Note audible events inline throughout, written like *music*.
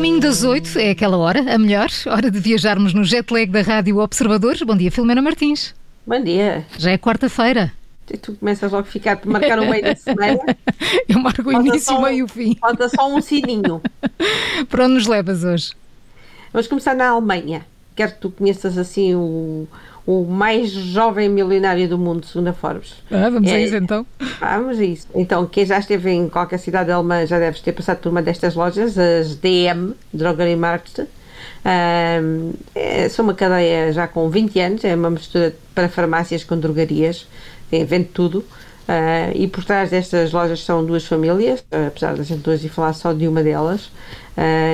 caminho das oito, é aquela hora, a melhor, hora de viajarmos no jet lag da Rádio Observadores. Bom dia, Filomena Martins. Bom dia. Já é quarta-feira. E tu começas logo a ficar por marcar o meio da semana. *laughs* Eu marco o início, o meio e o fim. Falta só um sininho. *laughs* Para onde nos levas hoje? Vamos começar na Alemanha. Quero que tu conheças assim o, o mais jovem milionário do mundo, segundo a Forbes. Ah, vamos a É. isso então. Vamos a isso. Então, quem já esteve em qualquer cidade alemã já deve ter passado por uma destas lojas, as DM, Drogeriemarkt. Ahm, é, são uma cadeia já com 20 anos, é uma mistura para farmácias com drogarias, tem, vende tudo. Ah, e por trás destas lojas são duas famílias, apesar da gente hoje falar só de uma delas.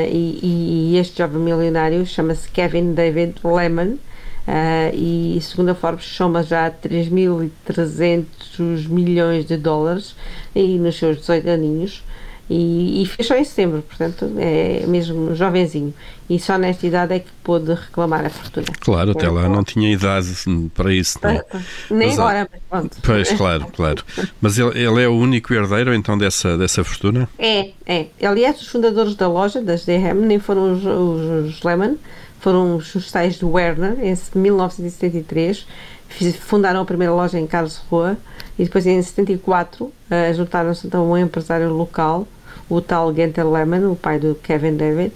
E, e- e este jovem milionário chama-se Kevin David Lehman. Ah, e segundo a Forbes soma já 3.300 milhões de dólares e nos seus 18 aninhos e, e fechou em setembro, portanto é mesmo jovenzinho e só nesta idade é que pôde reclamar a fortuna. Claro, até lá não tinha idade para isso, não é? *laughs* Nem Mas, agora, mas pronto. Pois, claro, claro. Mas ele, ele é o único herdeiro então dessa, dessa fortuna? É, é. Aliás, os fundadores da loja, das DM, nem foram os, os, os Lehman, foram os, tais do Werner, em 1973. Fiz- Fundaram a primeira loja em Karlsruhe e depois, em 74, eh, juntaram-se então a um empresário local, o tal Gunther Lehman, o pai do Kevin David.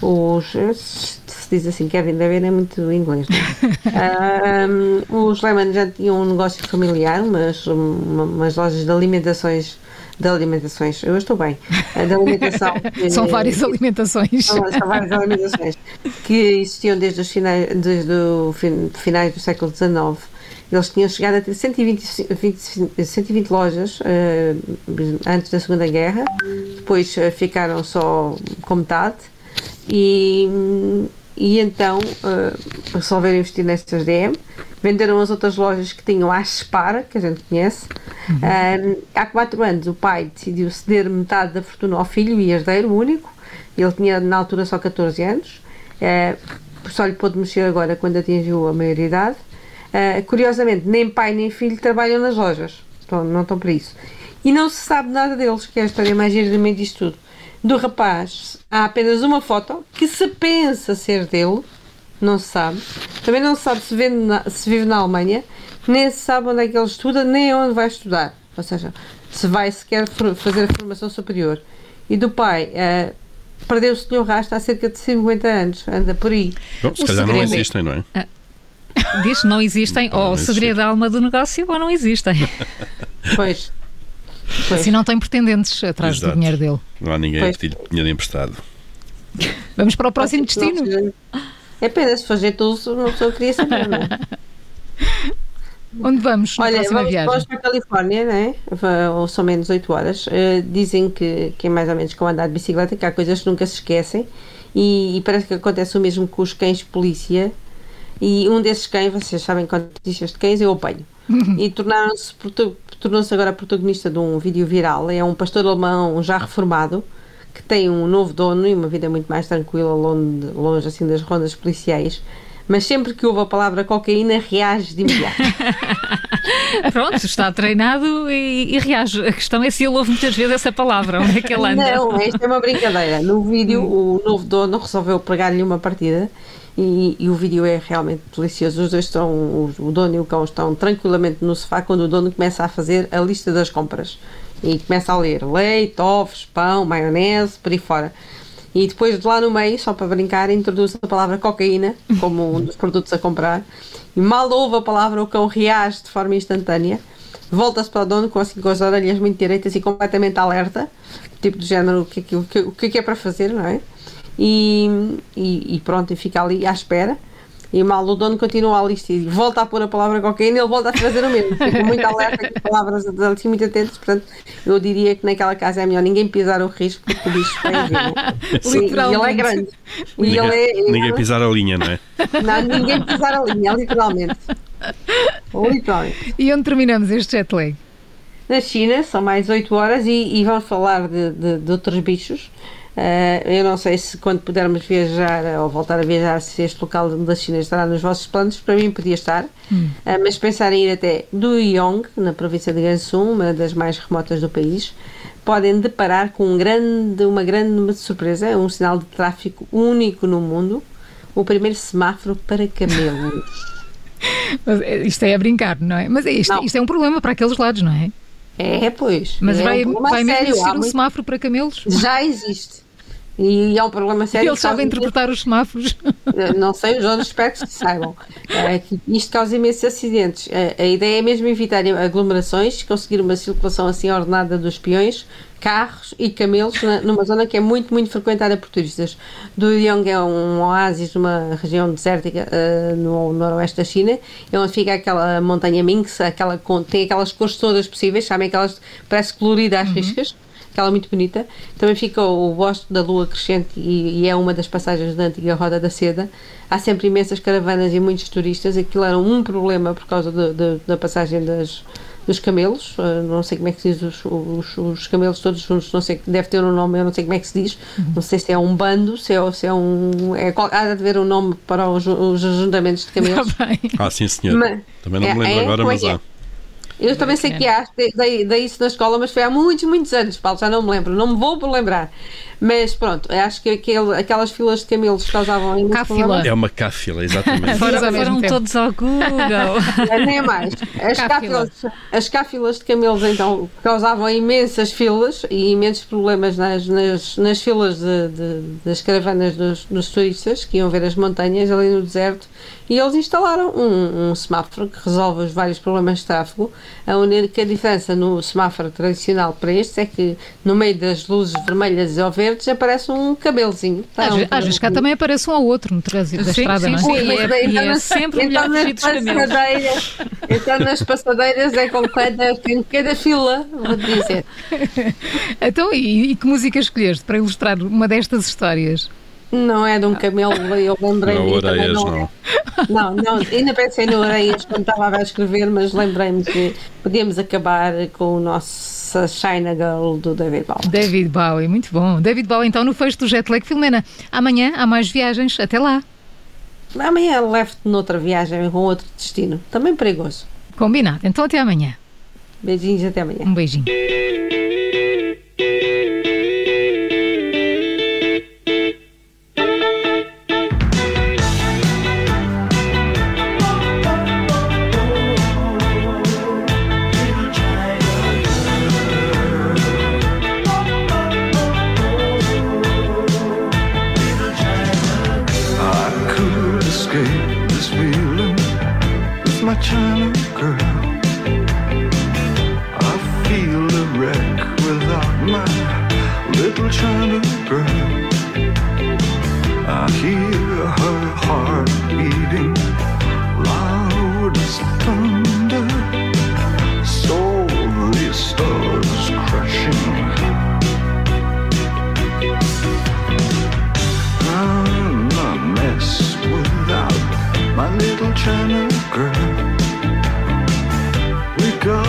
Os, se diz assim, Kevin David é muito inglês, não é? *laughs* Ahm, os Lehman já tinham um negócio familiar, umas, uma- umas lojas de alimentações de alimentações, eu estou bem, eh, de alimentação *laughs* São várias alimentações. são, são várias alimentações que existiam desde os finais, desde o fin- finais do século XIX. Eles tinham chegado a ter 120, 20 120 lojas eh, antes da Segunda Guerra, depois eh, ficaram só com metade e, e então eh, resolveram investir nestas DM. Venderam as outras lojas que tinham à Spar, que a gente conhece. Eh, há quatro anos o pai decidiu ceder metade da fortuna ao filho e herdeiro único. Ele tinha na altura só 14 anos. Eh, só lhe pôde mexer agora quando atingiu a maioridade. Uh, curiosamente, nem pai nem filho trabalham nas lojas, não estão para isso. E não se sabe nada deles, que é a história mais gira também disto tudo. Do rapaz, há apenas uma foto que se pensa ser dele, não se sabe. Também não se sabe se, na- se vive na Alemanha, nem se sabe onde é que ele estuda, nem onde vai estudar. Ou seja, se vai sequer fazer a formação superior. E do pai, uh, perdeu-se-lhe o rastro há cerca de 50 anos, anda por aí. Bom, se O calhar não segredo é- existem, não é? Diz não existem, Não, ou não o segredo da alma do negócio, ou não existem. *laughs* Pois. Pois. Assim não tem pretendentes atrás do Exato. dinheiro dele. Não há ninguém a Pois. pedir dinheiro emprestado. *laughs* Vamos para o próximo que destino. É pena, se for jeitoso, uma pessoa queria saber, não é? *laughs* Onde vamos na Olha, próxima vamos, viagem? vamos para a Califórnia, é? Va- Ou são menos 8 horas. Eh, dizem que, que é mais ou menos como andar de bicicleta, que há coisas que nunca se esquecem. E, e parece que acontece o mesmo com os cães de polícia. E um desses cães, vocês sabem quantas notícias de cães eu apanho. *laughs* e tornaram-se tornou-se agora protagonista de um vídeo viral. É um pastor alemão já reformado que tem um novo dono e uma vida muito mais tranquila, longe, longe assim das rondas policiais. Mas sempre que ouve a palavra cocaína, reage de imediato. *laughs* Pronto, está treinado e, e reage. A questão é se ele ouve muitas vezes essa palavra, onde é que ele anda? Não, isto é uma brincadeira. No vídeo, o novo dono resolveu pregar-lhe uma partida e, e o vídeo é realmente delicioso. Os dois estão, o, o dono e o cão estão tranquilamente no sofá quando o dono começa a fazer a lista das compras e começa a ler leite, ovos, pão, maionese, por aí fora. E depois de lá no meio, só para brincar, introduz a palavra cocaína como um dos produtos a comprar. E mal ouve a palavra, o cão reage de forma instantânea volta-se para o dono com, assim, com as orelhas muito direitas e completamente alerta, tipo do género, o que, é o que, o é que é para fazer, não é? E, e, e pronto, e fica ali à espera. E mal o dono continua a lista e volta a pôr a palavra cocaína, ele volta a fazer o mesmo. Fica muito alerta com palavras assim muito atentas. Portanto, eu diria que naquela casa é melhor ninguém pisar o risco porque o bicho é? E- *laughs* E ele é Literalmente. grande. E Ninguém, ele é, ninguém pisar a linha, não é? *laughs* Não, ninguém pisar a linha, literalmente. Literalmente. E onde terminamos este jet lag? Na China são mais 8 horas e, e vamos falar de, de- de outros bichos. Uh, eu não sei se quando pudermos viajar ou voltar a viajar, se este local da China estará nos vossos planos, para mim podia estar, hum. uh, mas pensar em ir até Duyong, na província de Gansu, uma das mais remotas do país, podem deparar com um grande, uma grande surpresa, um sinal de tráfego único no mundo, o primeiro semáforo para camelos. *laughs* Mas eh, isto é a brincar, não é? Mas isto, isto é um problema para aqueles lados, não é? É, pois. Mas é vai, vai mesmo existir um semáforo para camelos? Já existe. E é um problema sério. E eles sabem interpretar os semáforos? Não sei, os outros espero que saibam. É, que isto causa imensos acidentes. A, a, ideia é mesmo evitar aglomerações, conseguir uma circulação assim ordenada dos peões, carros e camelos na, numa zona que é muito, muito frequentada por turistas. Do Yong é um oásis numa região desértica uh, no noroeste da China, é onde fica aquela montanha Minx, aquela, tem aquelas cores todas possíveis, sabem? Aquelas, parece colorida às uhum. riscas aquela muito bonita. Também fica o Bosque da Lua Crescente e, e, é uma das passagens da antiga Roda da Seda. Há sempre imensas caravanas e muitos turistas. Aquilo era um problema por causa de, de, da passagem das, dos camelos. Uh, não sei como é que se diz os, os, os, camelos todos juntos, não sei, deve ter um nome, eu não sei como é que se diz. Uhum. Não sei se é um bando, se é, se é um. É, há de haver um nome para os, os ajuntamentos de camelos. *laughs* ah, sim, senhor. Mas, Também não me lembro é, agora, mas é. há. Eu também sei que há, dei, dei isso na escola, mas foi há muitos, muitos anos, Paulo, já não me lembro, não me vou por lembrar. Mas pronto, acho que aquele, aquelas filas de camelos causavam ainda Cáfila. É uma cáfila, exatamente. foram, foram todos ao Google. *laughs* É, nem mais. As cáfilas, as cáfilas de camelos então causavam imensas filas e imensos problemas nas, nas, nas filas de, de, das caravanas dos, dos turistas que iam ver as montanhas ali no deserto e eles instalaram um, um, semáforo que resolve os vários problemas de tráfego. A única diferença no semáforo tradicional para este é que no meio das luzes vermelhas ou verdes aparece um cabelozinho. Tá, às, um às vezes cá também aparece um ao outro no trânsito da sim, estrada, sim, não é? Sim, e é, e é sempre então, melhor nas passadeiras, Então nas passadeiras é com cada, com cada fila, vou dizer. *laughs* então, e, e que música escolheste para ilustrar uma destas histórias? Não é de um camelo, eu lembrei-me. Não, Oreias, não. não. Não, não, ainda pensei no Oreias quando estava a escrever, mas lembrei-me que podíamos acabar com o nosso China Girl do David Bowie. David Bowie, muito bom. David Bowie, então, no fecho do Jetlag. Filomena, amanhã há mais viagens. Até lá. Amanhã levo-te noutra viagem com outro destino. Também perigoso. Combinado. Então, até amanhã. Beijinhos, até amanhã. Um beijinho.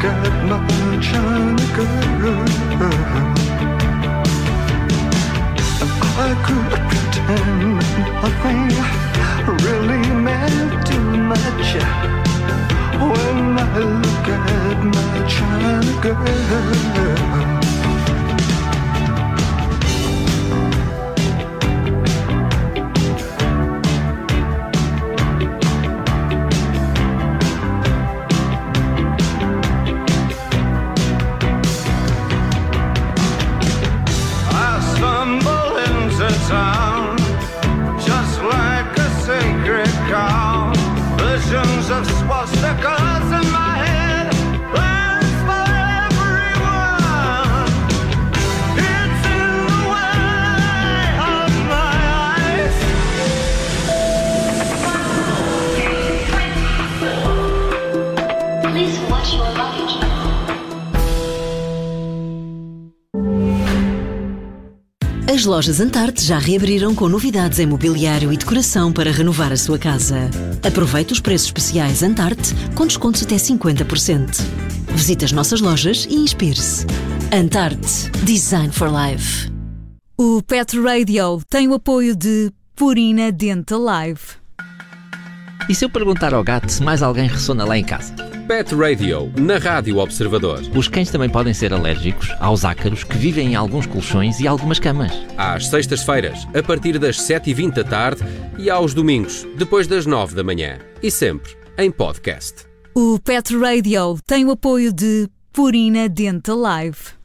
got my China girl. And I could pretend nothing really meant too much when I look at my China girl. As lojas Antarte já reabriram com novidades em mobiliário e decoração para renovar a sua casa. Aproveite os preços especiais Antarte com descontos até 50%. Visite as nossas lojas e inspire-se. Antarte Design for Life. O Pet Radio tem o apoio de Purina Dental Live. E se eu perguntar ao gato se mais alguém ressona lá em casa? Pet Radio, na Rádio Observador. Os cães também podem ser alérgicos aos ácaros que vivem em alguns colchões e algumas camas. Às sextas-feiras, a partir das 7h20 da tarde e aos domingos, depois das 9 da manhã. E sempre em podcast. O Pet Radio tem o apoio de Purina Dental Live.